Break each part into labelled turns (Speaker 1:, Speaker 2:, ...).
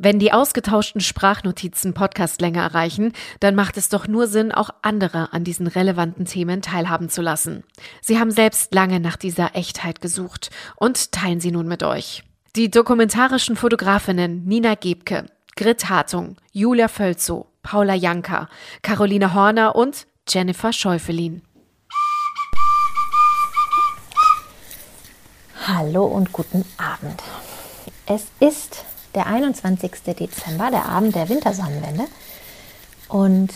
Speaker 1: Wenn die ausgetauschten Sprachnotizen Podcastlänge erreichen, dann macht es doch nur Sinn, auch andere an diesen relevanten Themen teilhaben zu lassen. Sie haben selbst lange nach dieser Echtheit gesucht und teilen sie nun mit euch. Die dokumentarischen Fotografinnen Nina Gebke, Grit Hartung, Julia Völzow, Paula Janka, Caroline Horner und Jennifer Schäufelin.
Speaker 2: Hallo und guten Abend. Es ist der 21. Dezember, der Abend der Wintersonnenwende. Und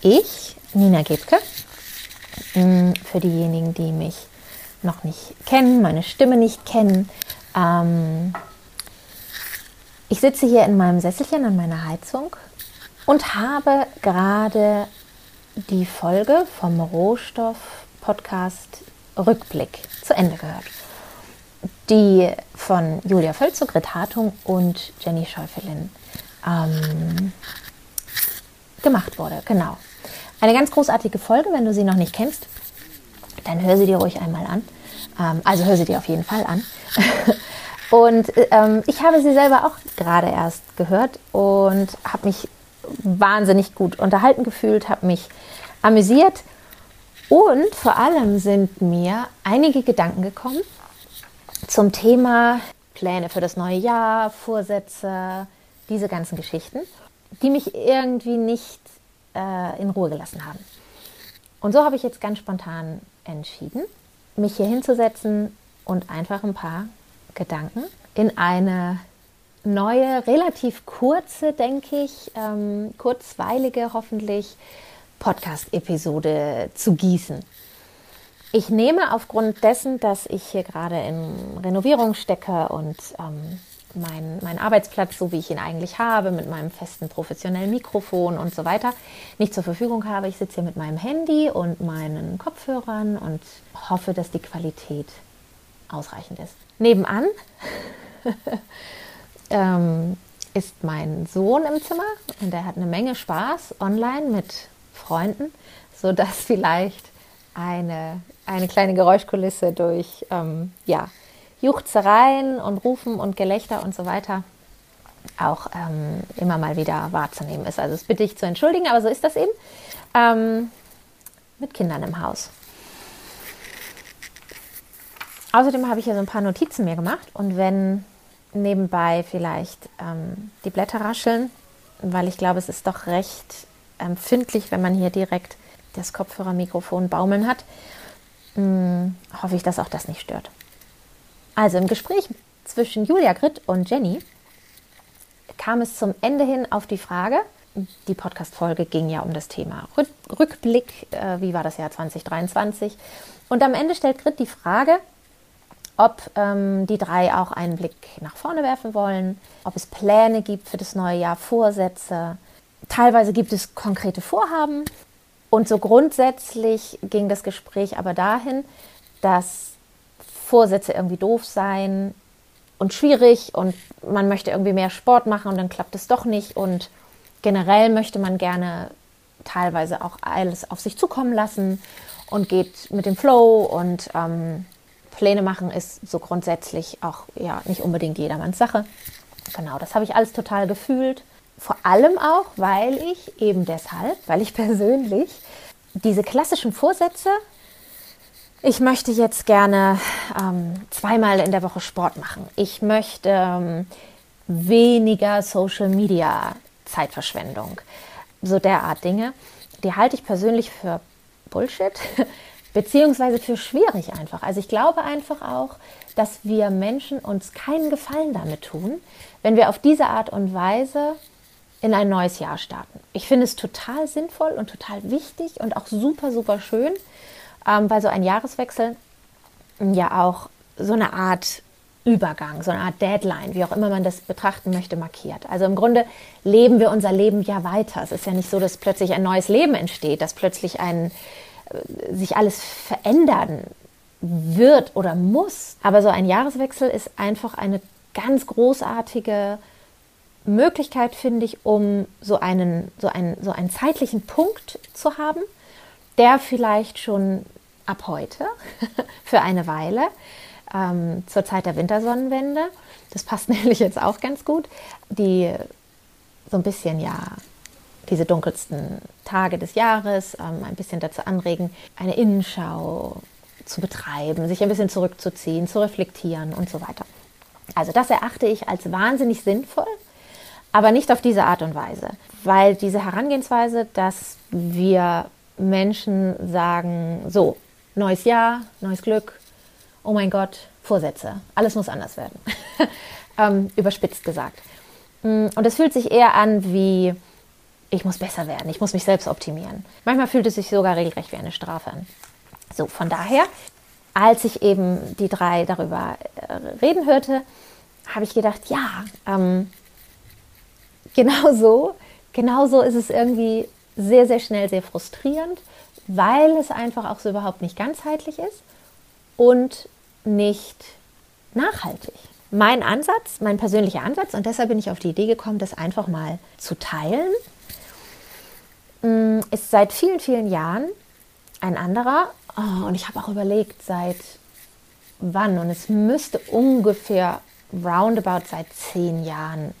Speaker 2: ich, Nina Gebke, mm, für diejenigen, die mich noch nicht kennen, meine Stimme nicht kennen, ähm, ich sitze hier in meinem Sesselchen an meiner Heizung und habe gerade die Folge vom Rohstoff-Podcast Rückblick zu Ende gehört die von Julia Völzog, Grit Hartung und Jenny Schäufelin ähm, gemacht wurde. Genau. Eine ganz großartige Folge, wenn du sie noch nicht kennst, dann hör sie dir ruhig einmal an. Ähm, also hör sie dir auf jeden Fall an. und ähm, ich habe sie selber auch gerade erst gehört und habe mich wahnsinnig gut unterhalten gefühlt, habe mich amüsiert und vor allem sind mir einige Gedanken gekommen, zum Thema Pläne für das neue Jahr, Vorsätze, diese ganzen Geschichten, die mich irgendwie nicht äh, in Ruhe gelassen haben. Und so habe ich jetzt ganz spontan entschieden, mich hier hinzusetzen und einfach ein paar Gedanken in eine neue, relativ kurze, denke ich, ähm, kurzweilige hoffentlich Podcast-Episode zu gießen. Ich nehme aufgrund dessen, dass ich hier gerade in Renovierung stecke und ähm, mein, mein Arbeitsplatz, so wie ich ihn eigentlich habe, mit meinem festen professionellen Mikrofon und so weiter, nicht zur Verfügung habe. Ich sitze hier mit meinem Handy und meinen Kopfhörern und hoffe, dass die Qualität ausreichend ist. Nebenan ähm, ist mein Sohn im Zimmer und er hat eine Menge Spaß online mit Freunden, sodass vielleicht eine, eine kleine Geräuschkulisse durch ähm, ja, Juchzereien und Rufen und Gelächter und so weiter auch ähm, immer mal wieder wahrzunehmen ist. Also das bitte ich zu entschuldigen, aber so ist das eben ähm, mit Kindern im Haus. Außerdem habe ich hier so ein paar Notizen mir gemacht und wenn nebenbei vielleicht ähm, die Blätter rascheln, weil ich glaube, es ist doch recht empfindlich, wenn man hier direkt das Kopfhörermikrofon baumeln hat, hm, hoffe ich, dass auch das nicht stört. Also im Gespräch zwischen Julia Gritt und Jenny kam es zum Ende hin auf die Frage, die Podcast-Folge ging ja um das Thema Rückblick, äh, wie war das Jahr 2023? Und am Ende stellt Grit die Frage, ob ähm, die drei auch einen Blick nach vorne werfen wollen, ob es Pläne gibt für das neue Jahr, Vorsätze. Teilweise gibt es konkrete Vorhaben, und so grundsätzlich ging das Gespräch aber dahin, dass Vorsätze irgendwie doof seien und schwierig und man möchte irgendwie mehr Sport machen und dann klappt es doch nicht. Und generell möchte man gerne teilweise auch alles auf sich zukommen lassen und geht mit dem Flow. Und ähm, Pläne machen ist so grundsätzlich auch ja nicht unbedingt jedermanns Sache. Genau, das habe ich alles total gefühlt vor allem auch, weil ich eben deshalb, weil ich persönlich diese klassischen Vorsätze, ich möchte jetzt gerne ähm, zweimal in der Woche Sport machen. Ich möchte ähm, weniger Social Media Zeitverschwendung. So derart Dinge. Die halte ich persönlich für Bullshit, beziehungsweise für schwierig einfach. Also ich glaube einfach auch, dass wir Menschen uns keinen Gefallen damit tun, wenn wir auf diese Art und Weise in ein neues Jahr starten. Ich finde es total sinnvoll und total wichtig und auch super, super schön, ähm, weil so ein Jahreswechsel ja auch so eine Art Übergang, so eine Art Deadline, wie auch immer man das betrachten möchte, markiert. Also im Grunde leben wir unser Leben ja weiter. Es ist ja nicht so, dass plötzlich ein neues Leben entsteht, dass plötzlich ein, äh, sich alles verändern wird oder muss. Aber so ein Jahreswechsel ist einfach eine ganz großartige Möglichkeit, finde ich, um so einen, so, einen, so einen zeitlichen Punkt zu haben, der vielleicht schon ab heute für eine Weile ähm, zur Zeit der Wintersonnenwende. Das passt nämlich jetzt auch ganz gut. Die so ein bisschen ja diese dunkelsten Tage des Jahres ähm, ein bisschen dazu anregen, eine Innenschau zu betreiben, sich ein bisschen zurückzuziehen, zu reflektieren und so weiter. Also das erachte ich als wahnsinnig sinnvoll, aber nicht auf diese Art und Weise, weil diese Herangehensweise, dass wir Menschen sagen, so, neues Jahr, neues Glück, oh mein Gott, Vorsätze, alles muss anders werden, ähm, überspitzt gesagt. Mm, und es fühlt sich eher an wie, ich muss besser werden, ich muss mich selbst optimieren. Manchmal fühlt es sich sogar regelrecht wie eine Strafe an. So, von daher, als ich eben die drei darüber äh, reden hörte, habe ich gedacht, ja, ähm, genau so, genau so ist es irgendwie sehr, sehr schnell sehr frustrierend, weil es einfach auch so überhaupt nicht ganzheitlich ist und nicht nachhaltig. Mein Ansatz, mein persönlicher Ansatz, und deshalb bin ich auf die Idee gekommen, das einfach mal zu teilen, mm, ist seit vielen, vielen Jahren ein anderer. Oh, und ich habe auch überlegt, seit wann. Und es müsste ungefähr roundabout seit zehn Jahren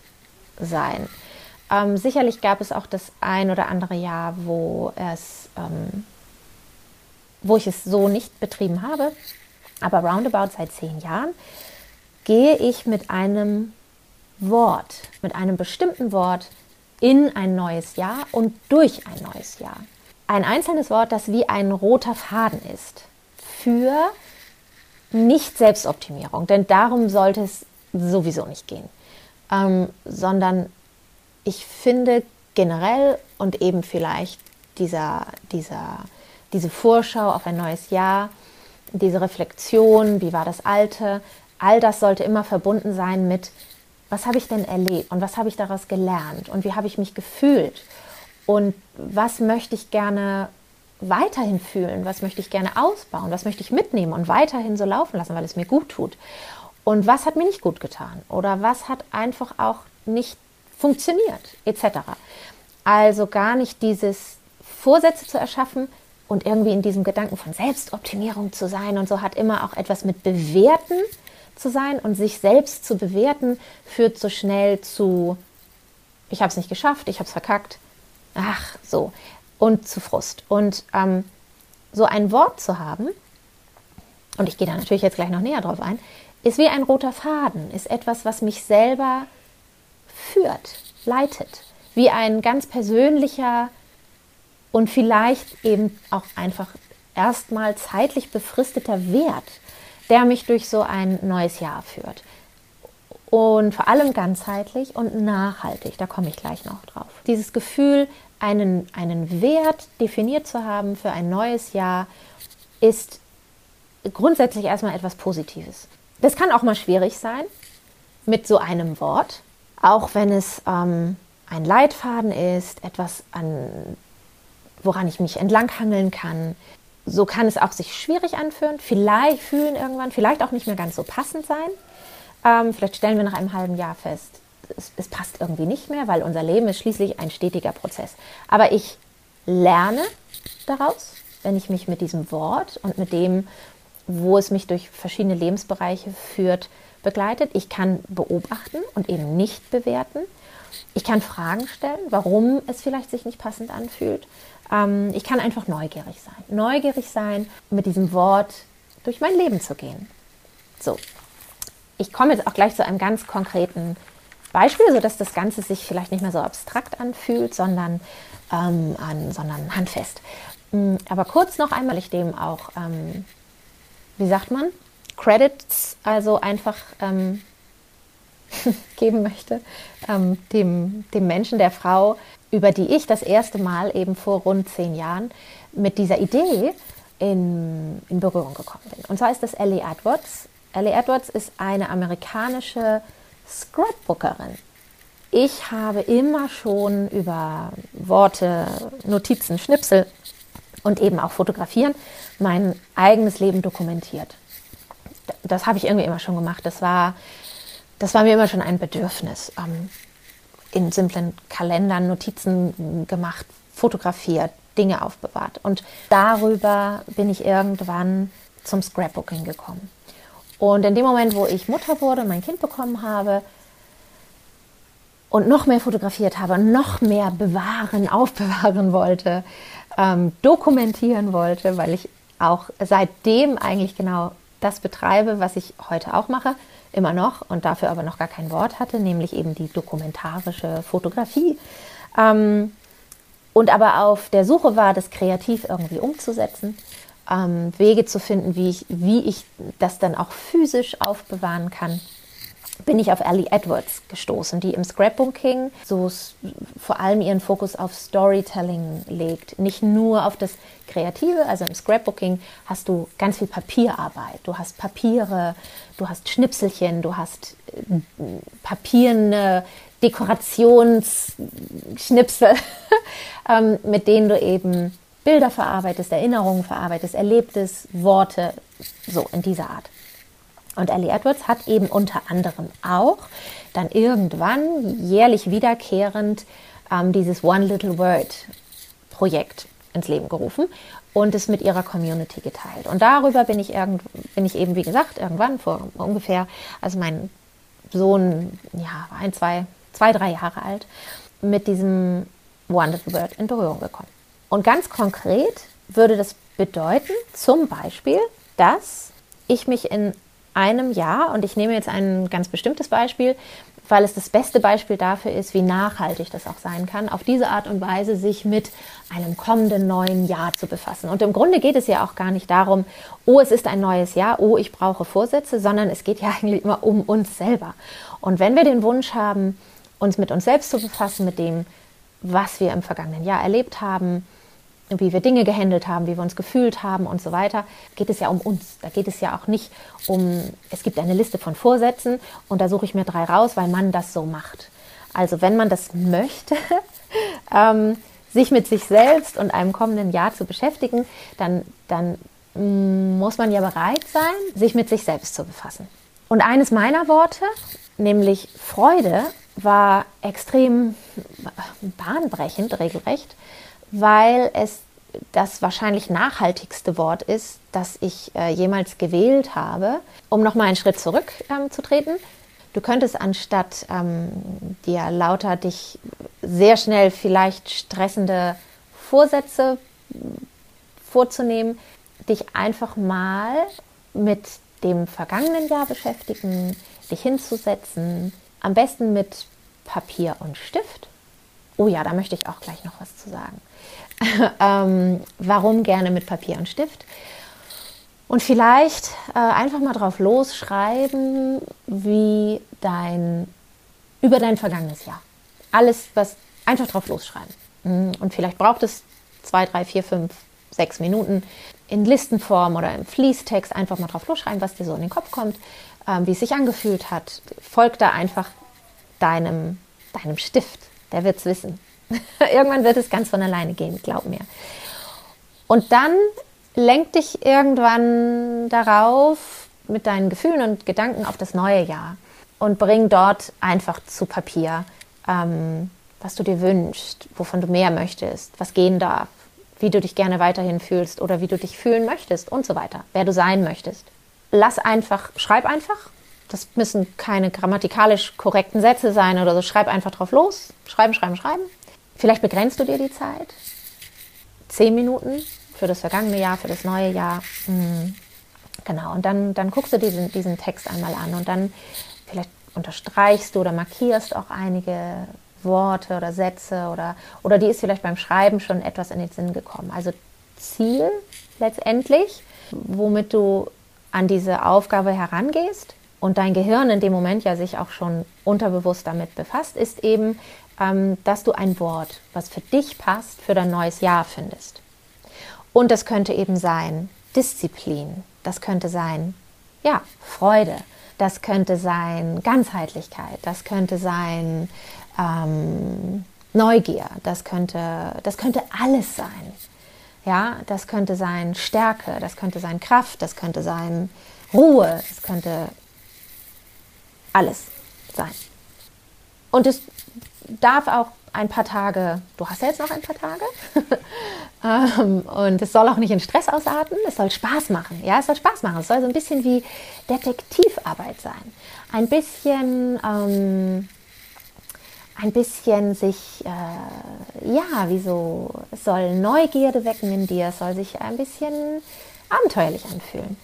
Speaker 2: sein. Ähm, sicherlich gab es auch das ein oder andere Jahr, wo es, ähm, wo ich es so nicht betrieben habe. Aber roundabout seit zehn Jahren gehe ich mit einem Wort, mit einem bestimmten Wort in ein neues Jahr und durch ein neues Jahr. Ein einzelnes Wort, das wie ein roter Faden ist für nicht Selbstoptimierung, denn darum sollte es sowieso nicht gehen, ähm, sondern ich finde generell und eben vielleicht dieser, dieser, diese Vorschau auf ein neues Jahr, diese Reflexion, wie war das Alte, all das sollte immer verbunden sein mit, was habe ich denn erlebt und was habe ich daraus gelernt und wie habe ich mich gefühlt und was möchte ich gerne weiterhin fühlen, was möchte ich gerne ausbauen, was möchte ich mitnehmen und weiterhin so laufen lassen, weil es mir gut tut. Und was hat mir nicht gut getan oder was hat einfach auch nicht funktioniert, etc. Also gar nicht dieses Vorsätze zu erschaffen und irgendwie in diesem Gedanken von Selbstoptimierung zu sein und so hat immer auch etwas mit Bewerten zu sein und sich selbst zu bewerten führt so schnell zu ich habe es nicht geschafft, ich habe es verkackt, ach so. Und zu Frust. Und ähm, so ein Wort zu haben und ich gehe da natürlich jetzt gleich noch näher drauf ein, ist wie ein roter Faden, ist etwas, was mich selber führt, leitet, wie ein ganz persönlicher und vielleicht eben auch einfach erstmal zeitlich befristeter Wert, der mich durch so ein neues Jahr führt. Und vor allem ganzheitlich und nachhaltig, da komme ich gleich noch drauf. Dieses Gefühl, einen, einen Wert definiert zu haben für ein neues Jahr, ist grundsätzlich erstmal etwas Positives. Das kann auch mal schwierig sein mit so einem Wort, auch wenn es ähm, ein Leitfaden ist, etwas, an, woran ich mich entlanghangeln kann. So kann es auch sich schwierig anfühlen, vielleicht fühlen irgendwann, vielleicht auch nicht mehr ganz so passend sein. Ähm, vielleicht stellen wir nach einem halben Jahr fest, es, es passt irgendwie nicht mehr, weil unser Leben ist schließlich ein stetiger Prozess. Aber ich lerne daraus, wenn ich mich mit diesem Wort und mit dem, wo es mich durch verschiedene Lebensbereiche führt, begleitet. Ich kann beobachten und eben nicht bewerten. Ich kann Fragen stellen, warum es vielleicht sich nicht passend anfühlt. Ähm, ich kann einfach neugierig sein. Neugierig sein, mit diesem Wort durch mein Leben zu gehen. So, ich komme jetzt auch gleich zu einem ganz konkreten Beispiel, sodass das Ganze sich vielleicht nicht mehr so abstrakt anfühlt, sondern, ähm, an, sondern handfest. Mm, aber kurz noch einmal, ich dem auch, ähm, wie sagt man, Credits also einfach ähm, geben möchte, ähm, dem, dem Menschen, der Frau, über die ich das erste Mal eben vor rund zehn Jahren mit dieser Idee in, in Berührung gekommen bin. Und zwar ist das Ellie Edwards. Ellie Edwards ist eine amerikanische Scrapbookerin. Ich habe immer schon über Worte, Notizen, Schnipsel und eben auch Fotografieren mein eigenes Leben dokumentiert das habe ich irgendwie immer schon gemacht. Das war, das war mir immer schon ein Bedürfnis. Ähm, in simplen Kalendern Notizen gemacht, fotografiert, Dinge aufbewahrt. Und darüber bin ich irgendwann zum Scrapbooking gekommen. Und in dem Moment, wo ich Mutter wurde, mein Kind bekommen habe und noch mehr fotografiert habe, noch mehr bewahren, aufbewahren wollte, ähm, dokumentieren wollte, weil ich auch seitdem eigentlich genau das betreibe, was ich heute auch mache, immer noch und dafür aber noch gar kein Wort hatte, nämlich eben die dokumentarische Fotografie. Ähm, und aber auf der Suche war, das kreativ irgendwie umzusetzen, ähm, Wege zu finden, wie ich, wie ich das dann auch physisch aufbewahren kann bin ich auf Ellie Edwards gestoßen, die im Scrapbooking so vor allem ihren Fokus auf Storytelling legt. Nicht nur auf das Kreative, also im Scrapbooking hast du ganz viel Papierarbeit. Du hast Papiere, du hast Schnipselchen, du hast äh, papierne Dekorationsschnipsel, ähm, mit denen du eben Bilder verarbeitest, Erinnerungen verarbeitest, Erlebtes, Worte, so in dieser Art. Und Ellie Edwards hat eben unter anderem auch dann irgendwann jährlich wiederkehrend ähm, dieses One Little Word Projekt ins Leben gerufen und es mit ihrer Community geteilt. Und darüber bin ich, irgend, bin ich eben, wie gesagt, irgendwann vor ungefähr, also mein Sohn, ja, ein, zwei, zwei, drei Jahre alt, mit diesem One Little Word in Berührung gekommen. Und ganz konkret würde das bedeuten, zum Beispiel, dass ich mich in einem Jahr, und ich nehme jetzt ein ganz bestimmtes Beispiel, weil es das beste Beispiel dafür ist, wie nachhaltig das auch sein kann, auf diese Art und Weise sich mit einem kommenden neuen Jahr zu befassen. Und im Grunde geht es ja auch gar nicht darum, oh, es ist ein neues Jahr, oh, ich brauche Vorsätze, sondern es geht ja eigentlich immer um uns selber. Und wenn wir den Wunsch haben, uns mit uns selbst zu befassen, mit dem, was wir im vergangenen Jahr erlebt haben, wie wir Dinge gehandelt haben, wie wir uns gefühlt haben und so weiter, geht es ja um uns. Da geht es ja auch nicht um, es gibt eine Liste von Vorsätzen und da suche ich mir drei raus, weil man das so macht. Also wenn man das möchte, ähm, sich mit sich selbst und einem kommenden Jahr zu beschäftigen, dann, dann mm, muss man ja bereit sein, sich mit sich selbst zu befassen. Und eines meiner Worte, nämlich Freude, war extrem bahnbrechend, regelrecht weil es das wahrscheinlich nachhaltigste Wort ist, das ich äh, jemals gewählt habe. Um nochmal einen Schritt zurückzutreten, ähm, du könntest anstatt ähm, dir lauter dich sehr schnell vielleicht stressende Vorsätze vorzunehmen, dich einfach mal mit dem vergangenen Jahr beschäftigen, dich hinzusetzen, am besten mit Papier und Stift. Oh ja, da möchte ich auch gleich noch was zu sagen. ähm, warum gerne mit Papier und Stift? Und vielleicht äh, einfach mal drauf losschreiben, wie dein, über dein vergangenes Jahr. Alles, was, einfach drauf losschreiben. Mhm. Und vielleicht braucht es zwei, drei, vier, fünf, sechs Minuten in Listenform oder im Fließtext einfach mal drauf losschreiben, was dir so in den Kopf kommt, ähm, wie es sich angefühlt hat. Folg da einfach deinem, deinem Stift. Der wird es wissen. Irgendwann wird es ganz von alleine gehen, glaub mir. Und dann lenk dich irgendwann darauf mit deinen Gefühlen und Gedanken auf das neue Jahr und bring dort einfach zu Papier, ähm, was du dir wünschst, wovon du mehr möchtest, was gehen darf, wie du dich gerne weiterhin fühlst oder wie du dich fühlen möchtest und so weiter, wer du sein möchtest. Lass einfach, schreib einfach. Das müssen keine grammatikalisch korrekten Sätze sein oder so. Schreib einfach drauf los. Schreiben, schreiben, schreiben. Vielleicht begrenzt du dir die Zeit. Zehn Minuten für das vergangene Jahr, für das neue Jahr. Mhm. Genau, und dann, dann guckst du diesen, diesen Text einmal an und dann vielleicht unterstreichst du oder markierst auch einige Worte oder Sätze oder, oder die ist vielleicht beim Schreiben schon etwas in den Sinn gekommen. Also Ziel letztendlich, womit du an diese Aufgabe herangehst und dein Gehirn in dem Moment ja sich auch schon unterbewusst damit befasst, ist eben ähm, dass du ein Wort, was für dich passt, für dein neues Jahr findest. Und das könnte eben sein Disziplin, das könnte sein, ja, Freude, das könnte sein Ganzheitlichkeit, das könnte sein ähm, Neugier, das könnte, das könnte alles sein. Ja, das könnte sein Stärke, das könnte sein Kraft, das könnte sein Ruhe, das könnte alles sein. Und es darf auch ein paar Tage, du hast ja jetzt noch ein paar Tage, ähm, und es soll auch nicht in Stress ausarten, es soll Spaß machen. Ja, es soll Spaß machen. Es soll so ein bisschen wie Detektivarbeit sein. Ein bisschen, ähm, ein bisschen sich, äh, ja, wie so, es soll Neugierde wecken in dir, es soll sich ein bisschen abenteuerlich anfühlen.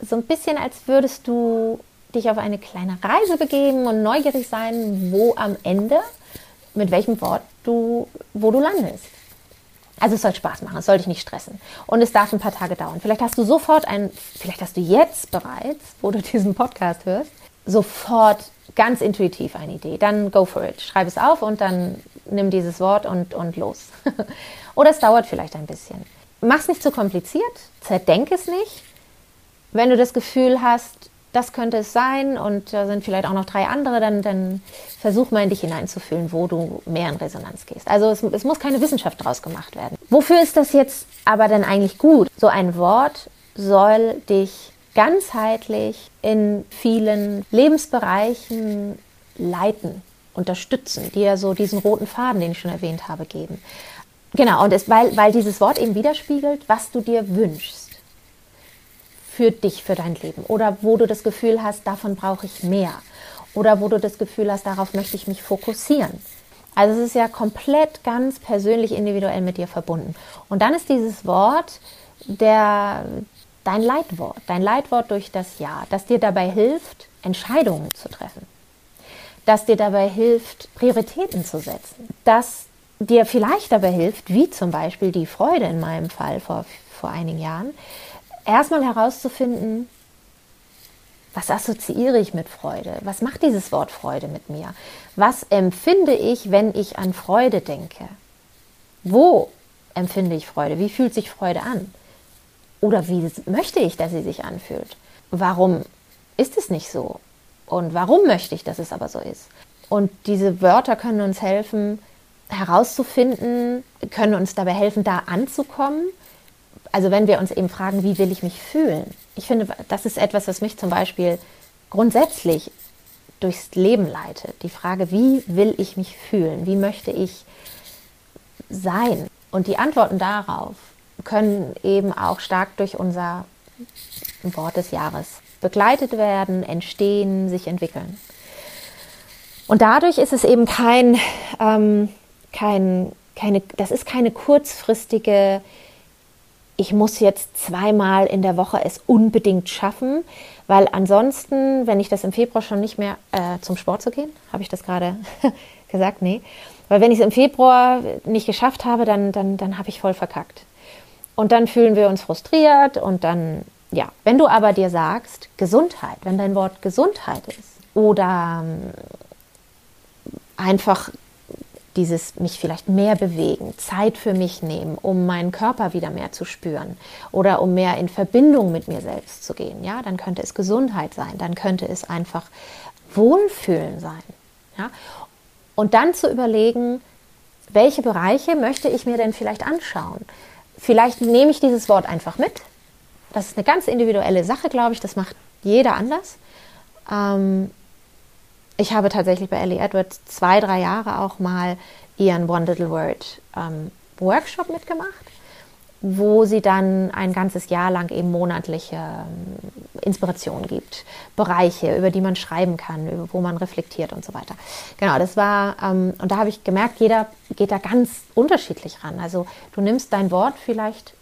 Speaker 2: So ein bisschen, als würdest du dich auf eine kleine Reise begeben und neugierig sein, wo am Ende, mit welchem Wort du, wo du landest. Also es soll Spaß machen, es soll dich nicht stressen. Und es darf ein paar Tage dauern. Vielleicht hast du sofort ein, vielleicht hast du jetzt bereits, wo du diesen Podcast hörst, sofort ganz intuitiv eine Idee. Dann go for it. Schreib es auf und dann nimm dieses Wort und, und los. Oder es dauert vielleicht ein bisschen. Mach es nicht zu kompliziert, zerdenk es nicht. Wenn du das Gefühl hast, das könnte es sein und da sind vielleicht auch noch drei andere, dann, dann versuch mal in dich hineinzufühlen, wo du mehr in Resonanz gehst. Also es, es muss keine Wissenschaft draus gemacht werden. Wofür ist das jetzt aber denn eigentlich gut? So ein Wort soll dich ganzheitlich in vielen Lebensbereichen leiten, unterstützen, dir so diesen roten Faden, den ich schon erwähnt habe, geben. Genau, und es, weil, weil dieses Wort eben widerspiegelt, was du dir wünschst für dich, für dein Leben. Oder wo du das Gefühl hast, davon brauche ich mehr. Oder wo du das Gefühl hast, darauf möchte ich mich fokussieren. Also es ist ja komplett ganz persönlich, individuell mit dir verbunden. Und dann ist dieses Wort der, dein Leitwort, dein Leitwort durch das Jahr, das dir dabei hilft, Entscheidungen zu treffen, das dir dabei hilft, Prioritäten zu setzen, das dir vielleicht dabei hilft, wie zum Beispiel die Freude in meinem Fall vor, vor einigen Jahren, erstmal herauszufinden, was assoziiere ich mit Freude? Was macht dieses Wort Freude mit mir? Was empfinde ich, wenn ich an Freude denke? Wo empfinde ich Freude? Wie fühlt sich Freude an? Oder wie möchte ich, dass sie sich anfühlt? Warum ist es nicht so? Und warum möchte ich, dass es aber so ist? Und diese Wörter können uns helfen, herauszufinden, können uns dabei helfen, da anzukommen. Also wenn wir uns eben fragen, wie will ich mich fühlen? Ich finde, das ist etwas, was mich zum Beispiel grundsätzlich durchs Leben leitet. Die Frage, wie will ich mich fühlen? Wie möchte ich sein? Und die Antworten darauf können eben auch stark durch unser Wort des Jahres begleitet werden, entstehen, sich entwickeln. Und dadurch ist es eben kein, ähm, kein, keine, das ist keine kurzfristige, ich muss jetzt zweimal in der Woche es unbedingt schaffen, weil ansonsten, wenn ich das im Februar schon nicht mehr äh, zum Sport zu gehen, habe ich das gerade gesagt? Nee. Weil wenn ich es im Februar nicht geschafft habe, dann, dann, dann habe ich voll verkackt. Und dann fühlen wir uns frustriert und dann, ja, wenn du aber dir sagst, Gesundheit, wenn dein Wort Gesundheit ist oder ähm, einfach dieses mich vielleicht mehr bewegen, Zeit für mich nehmen, um meinen Körper wieder mehr zu spüren oder um mehr in Verbindung mit mir selbst zu gehen, ja, dann könnte es Gesundheit sein, dann könnte es einfach Wohlfühlen sein, ja. Und dann zu überlegen, welche Bereiche möchte ich mir denn vielleicht anschauen? Vielleicht nehme ich dieses Wort einfach mit. Das ist eine ganz individuelle Sache, glaube ich. Das macht jeder anders. Ähm, ich habe tatsächlich bei Ellie Edwards zwei, drei Jahre auch mal ihren One Little Word ähm, Workshop mitgemacht, wo sie dann ein ganzes Jahr lang eben monatliche ähm, Inspirationen gibt, Bereiche, über die man schreiben kann, über, wo man reflektiert und so weiter. Genau, das war, ähm, und da habe ich gemerkt, jeder geht da ganz unterschiedlich ran. Also du nimmst dein Wort vielleicht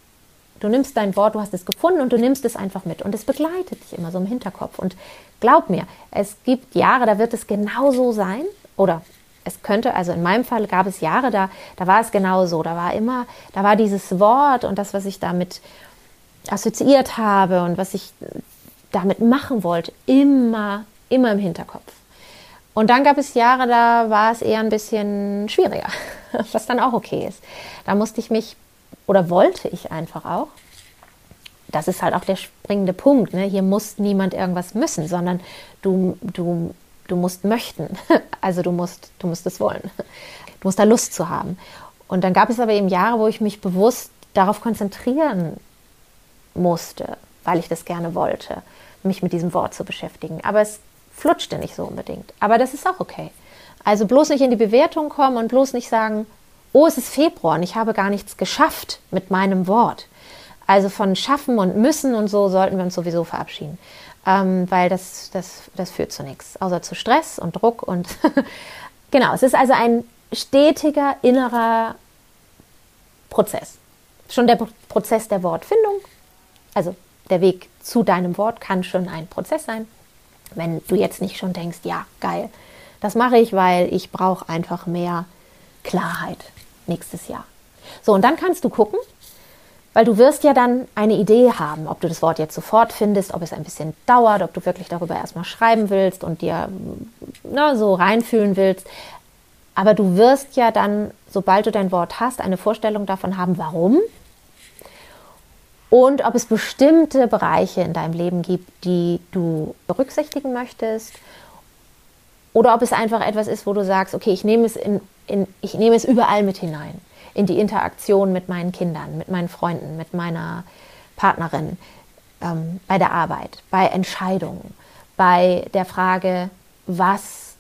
Speaker 2: Du nimmst dein Wort, du hast es gefunden und du nimmst es einfach mit. Und es begleitet dich immer so im Hinterkopf. Und glaub mir, es gibt Jahre, da wird es genauso sein. Oder es könnte, also in meinem Fall gab es Jahre, da, da war es genauso. Da war immer, da war dieses Wort und das, was ich damit assoziiert habe und was ich damit machen wollte, immer, immer im Hinterkopf. Und dann gab es Jahre, da war es eher ein bisschen schwieriger, was dann auch okay ist. Da musste ich mich oder wollte ich einfach auch. Das ist halt auch der springende Punkt. Ne? Hier muss niemand irgendwas müssen, sondern du, du, du musst möchten. Also du musst, du musst es wollen. Du musst da Lust zu haben. Und dann gab es aber eben Jahre, wo ich mich bewusst darauf konzentrieren musste, weil ich das gerne wollte, mich mit diesem Wort zu beschäftigen. Aber es flutschte nicht so unbedingt. Aber das ist auch okay. Also bloß nicht in die Bewertung kommen und bloß nicht sagen, oh, es ist Februar und ich habe gar nichts geschafft mit meinem Wort. Also von schaffen und müssen und so sollten wir uns sowieso verabschieden, ähm, weil das, das, das führt zu nichts, außer zu Stress und Druck und genau, es ist also ein stetiger innerer Prozess. Schon der Prozess der Wortfindung, also der Weg zu deinem Wort kann schon ein Prozess sein. Wenn du jetzt nicht schon denkst, ja, geil, das mache ich, weil ich brauche einfach mehr Klarheit nächstes Jahr. So, und dann kannst du gucken, weil du wirst ja dann eine Idee haben, ob du das Wort jetzt sofort findest, ob es ein bisschen dauert, ob du wirklich darüber erstmal schreiben willst und dir na, so reinfühlen willst. Aber du wirst ja dann, sobald du dein Wort hast, eine Vorstellung davon haben, warum und ob es bestimmte Bereiche in deinem Leben gibt, die du berücksichtigen möchtest oder ob es einfach etwas ist, wo du sagst, okay, ich nehme es, in, in, ich nehme es überall mit hinein, in die Interaktion mit meinen Kindern, mit meinen Freunden, mit meiner Partnerin, ähm, bei der Arbeit, bei Entscheidungen, bei der Frage, was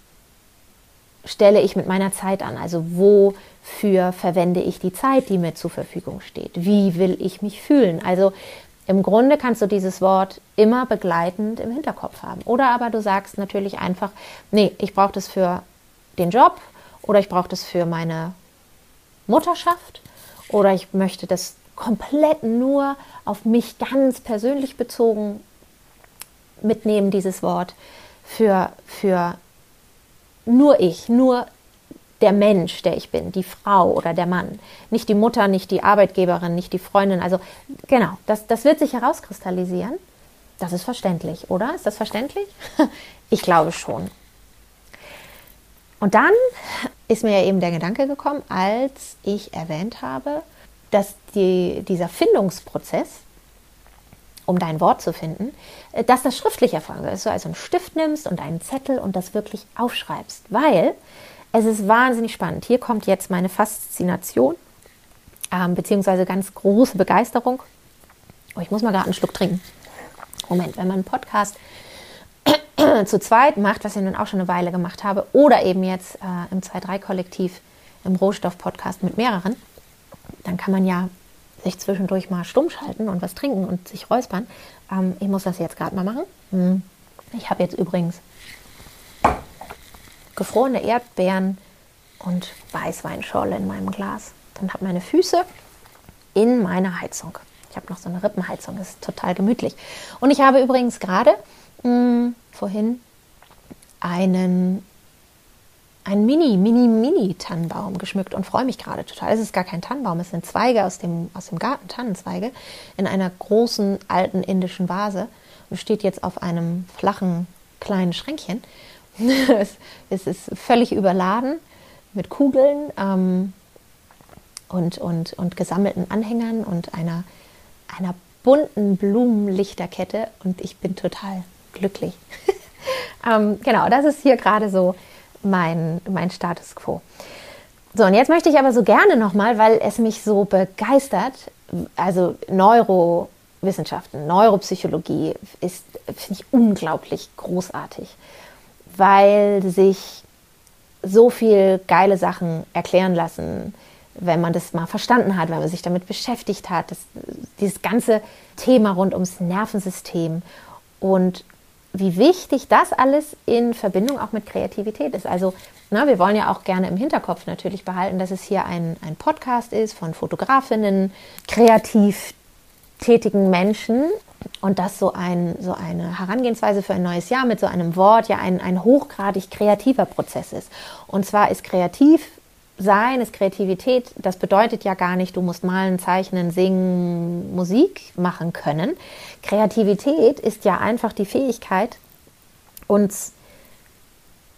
Speaker 2: stelle ich mit meiner Zeit an? Also wofür verwende ich die Zeit, die mir zur Verfügung steht? Wie will ich mich fühlen? Also im Grunde kannst du dieses Wort immer begleitend im Hinterkopf haben. Oder aber du sagst natürlich einfach, nee, ich brauche das für den Job oder ich brauche das für meine Mutterschaft oder ich möchte das komplett nur auf mich ganz persönlich bezogen mitnehmen, dieses Wort, für, für nur ich, nur der Mensch, der ich bin, die Frau oder der Mann, nicht die Mutter, nicht die Arbeitgeberin, nicht die Freundin. Also genau, das, das wird sich herauskristallisieren. Das ist verständlich, oder? Ist das verständlich? ich glaube schon. Und dann ist mir ja eben der Gedanke gekommen, als ich erwähnt habe, dass die, dieser Findungsprozess, um dein Wort zu finden, dass das schriftlich erfolgen soll. Dass du also einen Stift nimmst und einen Zettel und das wirklich aufschreibst. Weil es ist wahnsinnig spannend. Hier kommt jetzt meine Faszination, ähm, beziehungsweise ganz große Begeisterung. Oh, ich muss mal gerade einen Schluck trinken. Moment, wenn man einen Podcast zu zweit macht, was ich nun auch schon eine Weile gemacht habe, oder eben jetzt äh, im 2-3-Kollektiv im Rohstoff-Podcast mit mehreren, dann kann man ja sich zwischendurch mal stumm schalten und was trinken und sich räuspern. Ähm, ich muss das jetzt gerade mal machen. Hm. Ich habe jetzt übrigens gefrorene Erdbeeren und Weißweinschorle in meinem Glas. Dann habe meine Füße in meiner Heizung. Ich habe noch so eine Rippenheizung, ist total gemütlich. Und ich habe übrigens gerade hm, vorhin einen, einen Mini, Mini, Mini Tannenbaum geschmückt und freue mich gerade total. Es ist gar kein Tannenbaum, es sind Zweige aus dem, aus dem Garten, Tannenzweige, in einer großen alten indischen Vase und steht jetzt auf einem flachen kleinen Schränkchen. es, ist völlig überladen mit Kugeln ähm, und, und, und gesammelten Anhängern und einer, einer bunten Blumenlichterkette und ich bin total glücklich. ähm, genau, das ist hier gerade so mein, mein Status quo. So, und jetzt möchte ich aber so gerne nochmal, weil es mich so begeistert, also Neurowissenschaften, Neuropsychologie ist, finde ich, unglaublich großartig weil sich so viel geile Sachen erklären lassen, wenn man das mal verstanden hat, wenn man sich damit beschäftigt hat, das, dieses ganze Thema rund ums Nervensystem und wie wichtig das alles in Verbindung auch mit Kreativität ist. Also na, wir wollen ja auch gerne im Hinterkopf natürlich behalten, dass es hier ein, ein Podcast ist von Fotografinnen, kreativ tätigen Menschen und dass so, ein, so eine Herangehensweise für ein neues Jahr mit so einem Wort ja ein, ein hochgradig kreativer Prozess ist. Und zwar ist kreativ sein, ist Kreativität, das bedeutet ja gar nicht, du musst malen, zeichnen, singen, Musik machen können. Kreativität ist ja einfach die Fähigkeit, uns,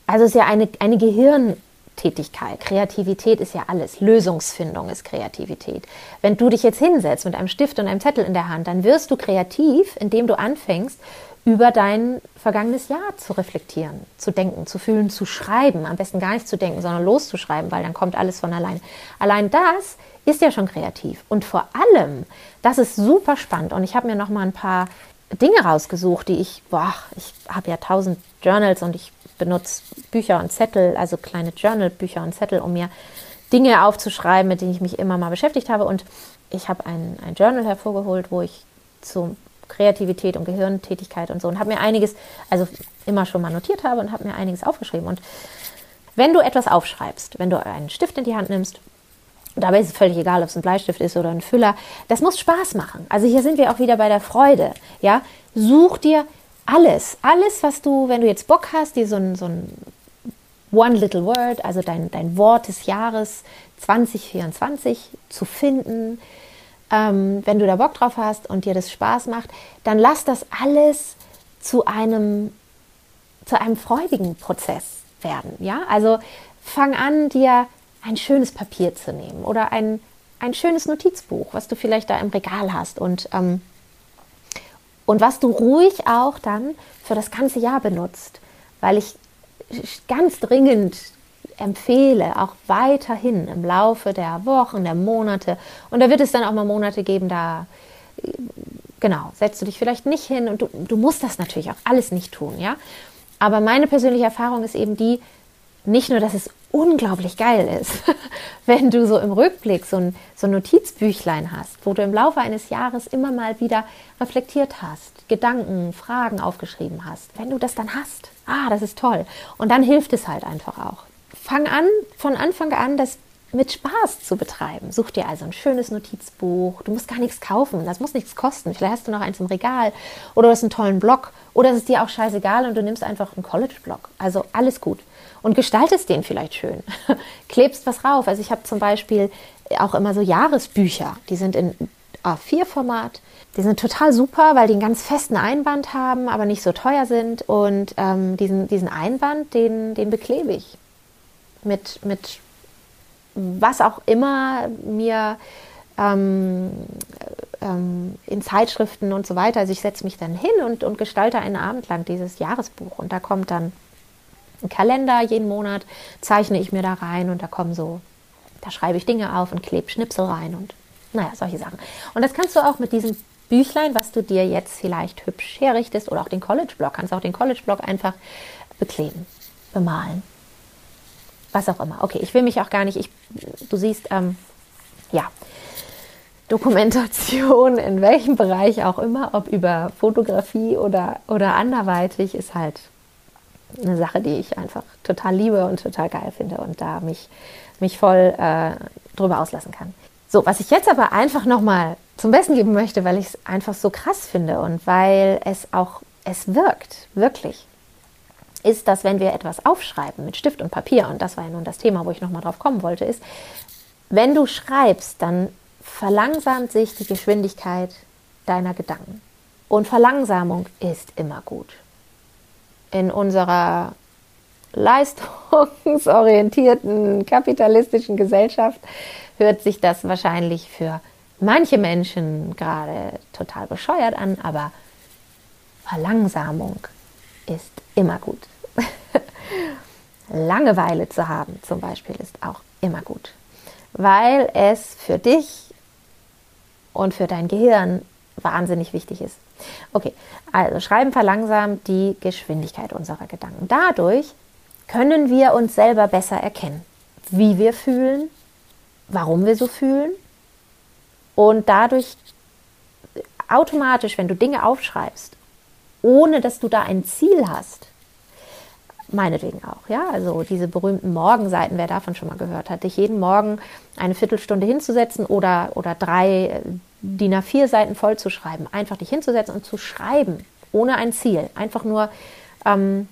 Speaker 2: also es ist ja eine, eine Gehirn, Tätigkeit. Kreativität ist ja alles. Lösungsfindung ist Kreativität. Wenn du dich jetzt hinsetzt mit einem Stift und einem Zettel in der Hand, dann wirst du kreativ, indem du anfängst, über dein vergangenes Jahr zu reflektieren, zu denken, zu fühlen, zu schreiben. Am besten gar nicht zu denken, sondern loszuschreiben, weil dann kommt alles von allein. Allein das ist ja schon kreativ. Und vor allem, das ist super spannend. Und ich habe mir noch mal ein paar Dinge rausgesucht, die ich, boah, ich habe ja tausend Journals und ich benutze Bücher und Zettel, also kleine Journal-Bücher und Zettel, um mir Dinge aufzuschreiben, mit denen ich mich immer mal beschäftigt habe. Und ich habe ein, ein Journal hervorgeholt, wo ich zu Kreativität und Gehirntätigkeit und so und habe mir einiges, also immer schon mal notiert habe und habe mir einiges aufgeschrieben. Und wenn du etwas aufschreibst, wenn du einen Stift in die Hand nimmst, dabei ist es völlig egal, ob es ein Bleistift ist oder ein Füller, das muss Spaß machen. Also hier sind wir auch wieder bei der Freude. Ja, such dir alles, alles, was du, wenn du jetzt Bock hast, dir so ein, so ein One Little Word, also dein, dein Wort des Jahres 2024 zu finden, ähm, wenn du da Bock drauf hast und dir das Spaß macht, dann lass das alles zu einem, zu einem freudigen Prozess werden. Ja, also fang an, dir ein schönes Papier zu nehmen oder ein, ein schönes Notizbuch, was du vielleicht da im Regal hast und, ähm, und was du ruhig auch dann für das ganze Jahr benutzt, weil ich ganz dringend empfehle, auch weiterhin im Laufe der Wochen, der Monate, und da wird es dann auch mal Monate geben, da genau, setzt du dich vielleicht nicht hin und du, du musst das natürlich auch alles nicht tun, ja. Aber meine persönliche Erfahrung ist eben die, nicht nur, dass es unglaublich geil ist, wenn du so im Rückblick so ein, so ein Notizbüchlein hast, wo du im Laufe eines Jahres immer mal wieder reflektiert hast, Gedanken, Fragen aufgeschrieben hast. Wenn du das dann hast, ah, das ist toll. Und dann hilft es halt einfach auch. Fang an, von Anfang an das mit Spaß zu betreiben. Such dir also ein schönes Notizbuch. Du musst gar nichts kaufen. Das muss nichts kosten. Vielleicht hast du noch eins im Regal oder du hast einen tollen Blog oder es ist dir auch scheißegal und du nimmst einfach einen College-Blog. Also alles gut. Und gestaltest den vielleicht schön. Klebst was rauf. Also ich habe zum Beispiel auch immer so Jahresbücher. Die sind in A4-Format. Die sind total super, weil die einen ganz festen Einband haben, aber nicht so teuer sind. Und ähm, diesen, diesen Einband, den, den beklebe ich mit, mit was auch immer mir ähm, ähm, in Zeitschriften und so weiter. Also ich setze mich dann hin und, und gestalte einen Abend lang dieses Jahresbuch. Und da kommt dann ein Kalender jeden Monat, zeichne ich mir da rein und da kommen so, da schreibe ich Dinge auf und klebe Schnipsel rein und naja, solche Sachen. Und das kannst du auch mit diesem Büchlein, was du dir jetzt vielleicht hübsch herrichtest oder auch den College-Blog, kannst auch den College-Blog einfach bekleben, bemalen was auch immer. Okay, ich will mich auch gar nicht, ich, du siehst, ähm, ja, Dokumentation in welchem Bereich auch immer, ob über Fotografie oder, oder anderweitig, ist halt eine Sache, die ich einfach total liebe und total geil finde und da mich, mich voll äh, drüber auslassen kann. So, was ich jetzt aber einfach nochmal zum Besten geben möchte, weil ich es einfach so krass finde und weil es auch, es wirkt, wirklich ist, dass wenn wir etwas aufschreiben mit Stift und Papier, und das war ja nun das Thema, wo ich nochmal drauf kommen wollte, ist, wenn du schreibst, dann verlangsamt sich die Geschwindigkeit deiner Gedanken. Und Verlangsamung ist immer gut. In unserer leistungsorientierten kapitalistischen Gesellschaft hört sich das wahrscheinlich für manche Menschen gerade total bescheuert an, aber Verlangsamung ist immer gut. Langeweile zu haben zum Beispiel ist auch immer gut, weil es für dich und für dein Gehirn wahnsinnig wichtig ist. Okay, also Schreiben verlangsamt die Geschwindigkeit unserer Gedanken. Dadurch können wir uns selber besser erkennen, wie wir fühlen, warum wir so fühlen und dadurch automatisch, wenn du Dinge aufschreibst, ohne dass du da ein Ziel hast, meinetwegen auch, ja. Also diese berühmten Morgenseiten, wer davon schon mal gehört hat, dich jeden Morgen eine Viertelstunde hinzusetzen oder, oder drei äh, DIN A4 Seiten voll zu schreiben. Einfach dich hinzusetzen und zu schreiben, ohne ein Ziel. Einfach nur ähm,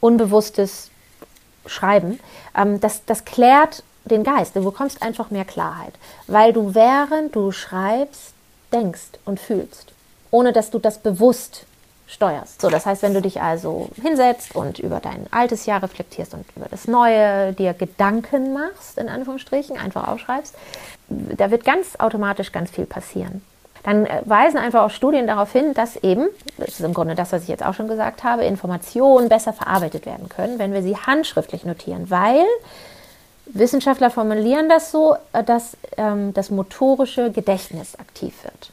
Speaker 2: unbewusstes Schreiben. Ähm, das, das klärt den Geist. Du bekommst einfach mehr Klarheit, weil du während du schreibst, denkst und fühlst, ohne dass du das bewusst steuerst. So, das heißt, wenn du dich also hinsetzt und über dein altes Jahr reflektierst und über das neue dir Gedanken machst, in Anführungsstrichen, einfach aufschreibst, da wird ganz automatisch ganz viel passieren. Dann äh, weisen einfach auch Studien darauf hin, dass eben, das ist im Grunde das, was ich jetzt auch schon gesagt habe, Informationen besser verarbeitet werden können, wenn wir sie handschriftlich notieren, weil Wissenschaftler formulieren das so, äh, dass ähm, das motorische Gedächtnis aktiv wird.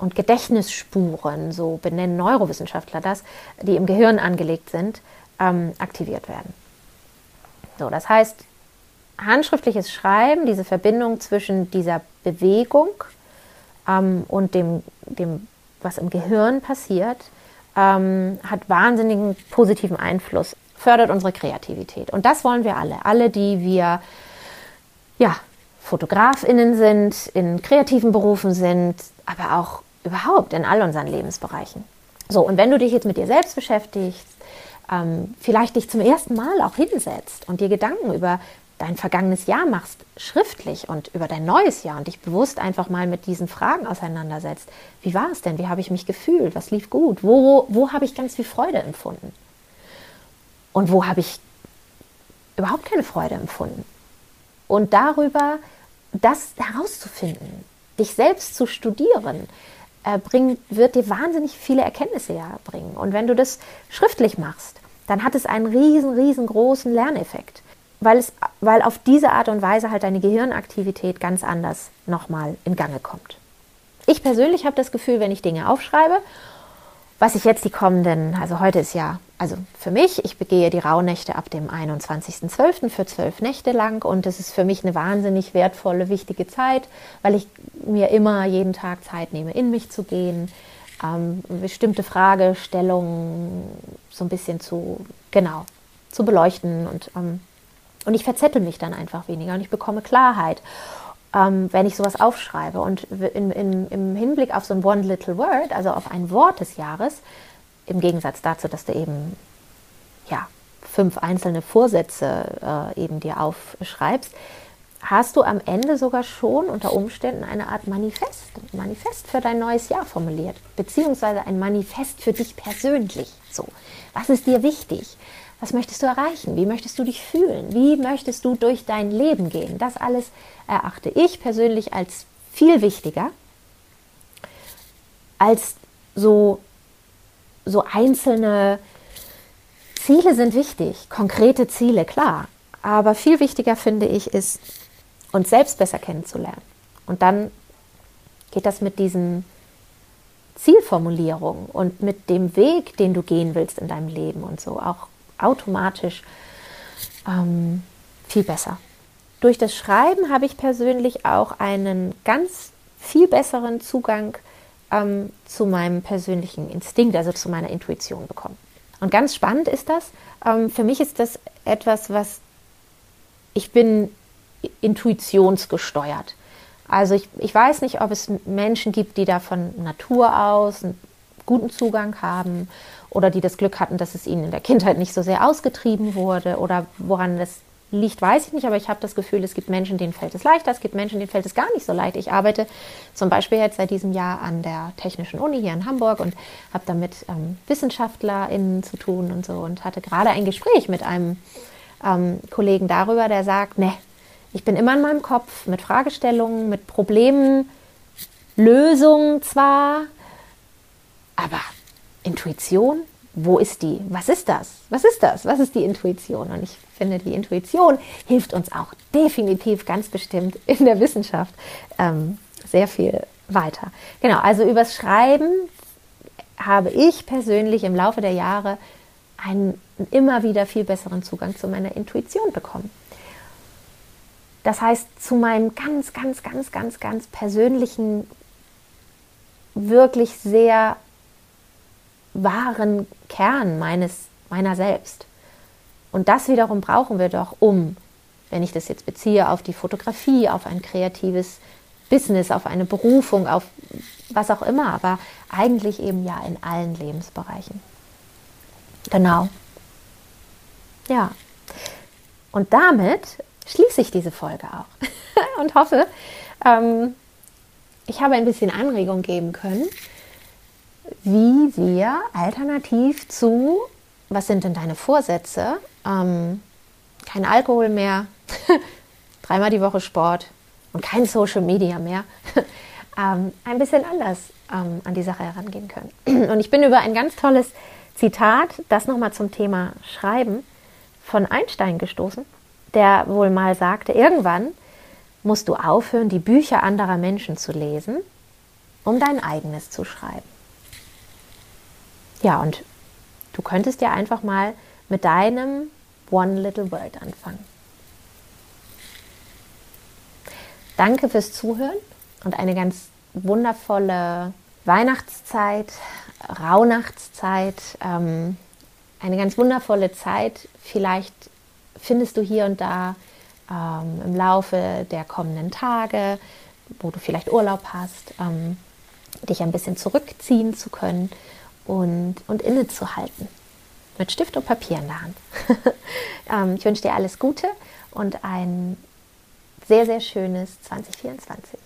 Speaker 2: Und Gedächtnisspuren, so benennen Neurowissenschaftler das, die im Gehirn angelegt sind, ähm, aktiviert werden. So, das heißt, handschriftliches Schreiben, diese Verbindung zwischen dieser Bewegung ähm, und dem, dem, was im Gehirn passiert, ähm, hat wahnsinnigen positiven Einfluss, fördert unsere Kreativität. Und das wollen wir alle. Alle, die wir ja, FotografInnen sind, in kreativen Berufen sind, aber auch überhaupt in all unseren Lebensbereichen. So, und wenn du dich jetzt mit dir selbst beschäftigst, ähm, vielleicht dich zum ersten Mal auch hinsetzt und dir Gedanken über dein vergangenes Jahr machst, schriftlich und über dein neues Jahr und dich bewusst einfach mal mit diesen Fragen auseinandersetzt. Wie war es denn? Wie habe ich mich gefühlt? Was lief gut? Wo, wo habe ich ganz viel Freude empfunden? Und wo habe ich überhaupt keine Freude empfunden? Und darüber das herauszufinden, dich selbst zu studieren, äh, bringt, wird dir wahnsinnig viele Erkenntnisse ja bringen. Und wenn du das schriftlich machst, dann hat es einen riesen, riesengroßen Lerneffekt weil, es, weil auf diese Art und Weise halt deine Gehirnaktivität ganz anders nochmal in Gange kommt. Ich persönlich habe das Gefühl, wenn ich Dinge aufschreibe, was ich jetzt die kommenden, also heute ist ja, also für mich, ich begehe die Rauhnächte ab dem 21.12. für zwölf Nächte lang und das ist für mich eine wahnsinnig wertvolle, wichtige Zeit, weil ich mir immer jeden Tag Zeit nehme, in mich zu gehen, ähm, bestimmte Fragestellungen so ein bisschen zu, genau, zu beleuchten und ähm, und ich verzettel mich dann einfach weniger und ich bekomme Klarheit, ähm, wenn ich sowas aufschreibe. Und in, in, im Hinblick auf so ein One Little Word, also auf ein Wort des Jahres, im Gegensatz dazu, dass du eben ja, fünf einzelne Vorsätze äh, eben dir aufschreibst, hast du am Ende sogar schon unter Umständen eine Art Manifest, Manifest für dein neues Jahr formuliert, beziehungsweise ein Manifest für dich persönlich. So, was ist dir wichtig? Was möchtest du erreichen? Wie möchtest du dich fühlen? Wie möchtest du durch dein Leben gehen? Das alles erachte ich persönlich als viel wichtiger als so, so einzelne Ziele sind wichtig, konkrete Ziele, klar. Aber viel wichtiger finde ich, ist, uns selbst besser kennenzulernen. Und dann geht das mit diesen Zielformulierungen und mit dem Weg, den du gehen willst in deinem Leben und so auch automatisch ähm, viel besser. Durch das Schreiben habe ich persönlich auch einen ganz viel besseren Zugang ähm, zu meinem persönlichen Instinkt, also zu meiner Intuition bekommen. Und ganz spannend ist das. Ähm, für mich ist das etwas, was ich bin intuitionsgesteuert. Also ich, ich weiß nicht, ob es Menschen gibt, die da von Natur aus einen guten Zugang haben oder die das Glück hatten, dass es ihnen in der Kindheit nicht so sehr ausgetrieben wurde oder woran das liegt, weiß ich nicht, aber ich habe das Gefühl, es gibt Menschen, denen fällt es leichter, es gibt Menschen, denen fällt es gar nicht so leicht. Ich arbeite zum Beispiel jetzt seit diesem Jahr an der Technischen Uni hier in Hamburg und habe damit ähm, WissenschaftlerInnen zu tun und so und hatte gerade ein Gespräch mit einem ähm, Kollegen darüber, der sagt, ne, ich bin immer in meinem Kopf mit Fragestellungen, mit Problemen, Lösungen zwar, aber Intuition, wo ist die? Was ist das? Was ist das? Was ist die Intuition? Und ich finde, die Intuition hilft uns auch definitiv ganz bestimmt in der Wissenschaft ähm, sehr viel weiter. Genau, also übers Schreiben habe ich persönlich im Laufe der Jahre einen immer wieder viel besseren Zugang zu meiner Intuition bekommen. Das heißt, zu meinem ganz, ganz, ganz, ganz, ganz persönlichen, wirklich sehr wahren Kern meines, meiner selbst. Und das wiederum brauchen wir doch, um, wenn ich das jetzt beziehe auf die Fotografie, auf ein kreatives Business, auf eine Berufung, auf was auch immer, aber eigentlich eben ja in allen Lebensbereichen. Genau. Ja. Und damit schließe ich diese Folge auch und hoffe, ähm, ich habe ein bisschen Anregung geben können, wie wir alternativ zu, was sind denn deine Vorsätze? Ähm, kein Alkohol mehr, dreimal die Woche Sport und kein Social Media mehr, ähm, ein bisschen anders ähm, an die Sache herangehen können. Und ich bin über ein ganz tolles Zitat, das nochmal zum Thema Schreiben, von Einstein gestoßen, der wohl mal sagte, irgendwann musst du aufhören, die Bücher anderer Menschen zu lesen um dein eigenes zu schreiben. Ja, und du könntest ja einfach mal mit deinem One Little World anfangen. Danke fürs Zuhören und eine ganz wundervolle Weihnachtszeit, Rauhnachtszeit, ähm, eine ganz wundervolle Zeit. Vielleicht findest du hier und da ähm, im Laufe der kommenden Tage, wo du vielleicht Urlaub hast, ähm, dich ein bisschen zurückziehen zu können und, und innezuhalten. Mit Stift und Papier in der Hand. ähm, ich wünsche dir alles Gute und ein sehr, sehr schönes 2024.